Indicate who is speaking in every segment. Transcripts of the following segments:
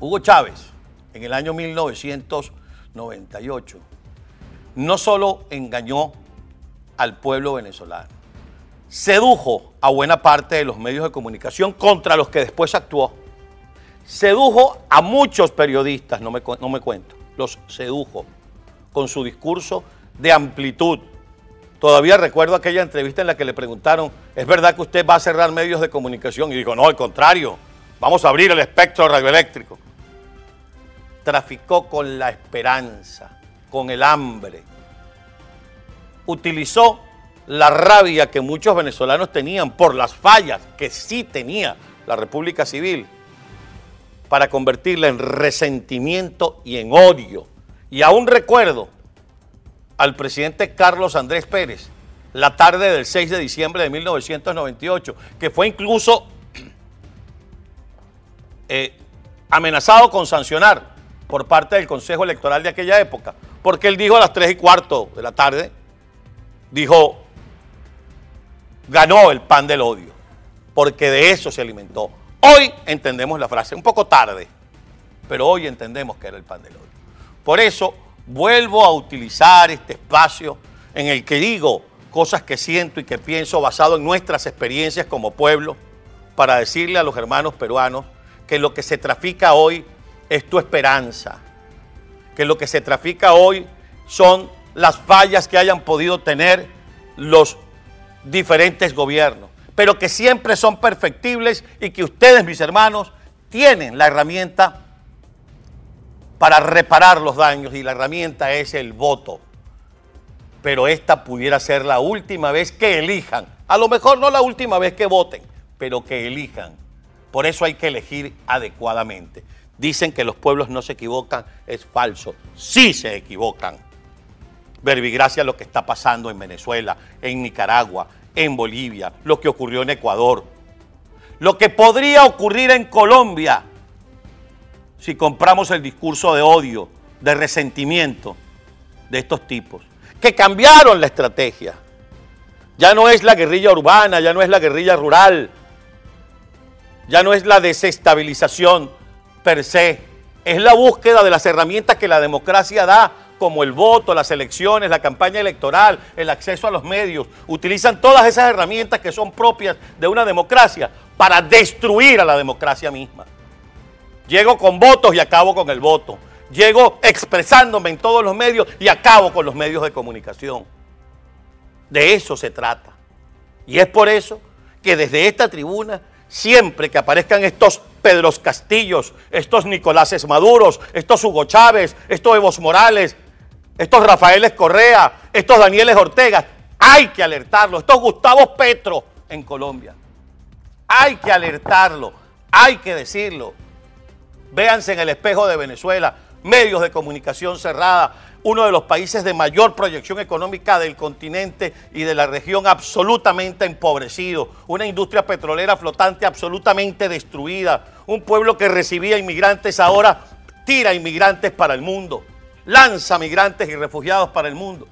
Speaker 1: Hugo Chávez, en el año 1998, no solo engañó al pueblo venezolano, sedujo a buena parte de los medios de comunicación contra los que después actuó. Sedujo a muchos periodistas, no me, no me cuento, los sedujo con su discurso de amplitud. Todavía recuerdo aquella entrevista en la que le preguntaron, ¿es verdad que usted va a cerrar medios de comunicación? Y dijo, no, al contrario, vamos a abrir el espectro radioeléctrico. Traficó con la esperanza, con el hambre. Utilizó la rabia que muchos venezolanos tenían por las fallas que sí tenía la República Civil para convertirla en resentimiento y en odio. Y aún recuerdo al presidente Carlos Andrés Pérez la tarde del 6 de diciembre de 1998, que fue incluso eh, amenazado con sancionar por parte del Consejo Electoral de aquella época, porque él dijo a las 3 y cuarto de la tarde, dijo, ganó el pan del odio, porque de eso se alimentó. Hoy entendemos la frase, un poco tarde, pero hoy entendemos que era el pan del odio. Por eso vuelvo a utilizar este espacio en el que digo cosas que siento y que pienso basado en nuestras experiencias como pueblo, para decirle a los hermanos peruanos que lo que se trafica hoy es tu esperanza, que lo que se trafica hoy son las fallas que hayan podido tener los diferentes gobiernos, pero que siempre son perfectibles y que ustedes, mis hermanos, tienen la herramienta para reparar los daños y la herramienta es el voto. Pero esta pudiera ser la última vez que elijan, a lo mejor no la última vez que voten, pero que elijan. Por eso hay que elegir adecuadamente. Dicen que los pueblos no se equivocan, es falso, sí se equivocan verbigracia lo que está pasando en Venezuela, en Nicaragua, en Bolivia, lo que ocurrió en Ecuador, lo que podría ocurrir en Colombia si compramos el discurso de odio, de resentimiento de estos tipos, que cambiaron la estrategia. Ya no es la guerrilla urbana, ya no es la guerrilla rural, ya no es la desestabilización per se, es la búsqueda de las herramientas que la democracia da como el voto, las elecciones, la campaña electoral, el acceso a los medios, utilizan todas esas herramientas que son propias de una democracia para destruir a la democracia misma. Llego con votos y acabo con el voto. Llego expresándome en todos los medios y acabo con los medios de comunicación. De eso se trata. Y es por eso que desde esta tribuna, siempre que aparezcan estos Pedros Castillos, estos Nicoláses Maduros, estos Hugo Chávez, estos Evos Morales, estos Rafaeles Correa, estos Danieles Ortega, hay que alertarlo, estos Gustavo Petro en Colombia. Hay que alertarlo, hay que decirlo. Véanse en el espejo de Venezuela, medios de comunicación cerrada, uno de los países de mayor proyección económica del continente y de la región absolutamente empobrecido, una industria petrolera flotante absolutamente destruida, un pueblo que recibía inmigrantes ahora tira inmigrantes para el mundo lanza migrantes y refugiados para el mundo.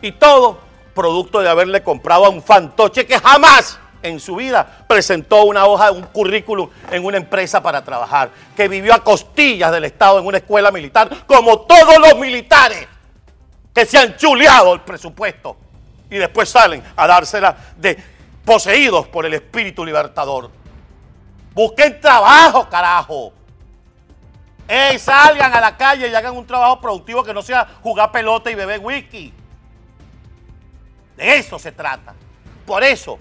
Speaker 1: Y todo producto de haberle comprado a un fantoche que jamás en su vida presentó una hoja, un currículum en una empresa para trabajar, que vivió a costillas del Estado en una escuela militar, como todos los militares que se han chuleado el presupuesto y después salen a dársela de poseídos por el espíritu libertador. Busquen trabajo, carajo. ¡Ey, salgan a la calle y hagan un trabajo productivo que no sea jugar pelota y beber whisky! De eso se trata. Por eso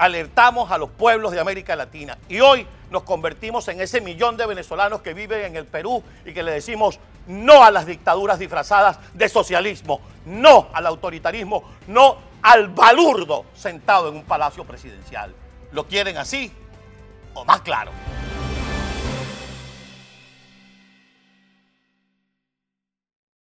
Speaker 1: alertamos a los pueblos de América Latina. Y hoy nos convertimos en ese millón de venezolanos que viven en el Perú y que le decimos no a las dictaduras disfrazadas de socialismo, no al autoritarismo, no al balurdo sentado en un palacio presidencial. ¿Lo quieren así o más claro?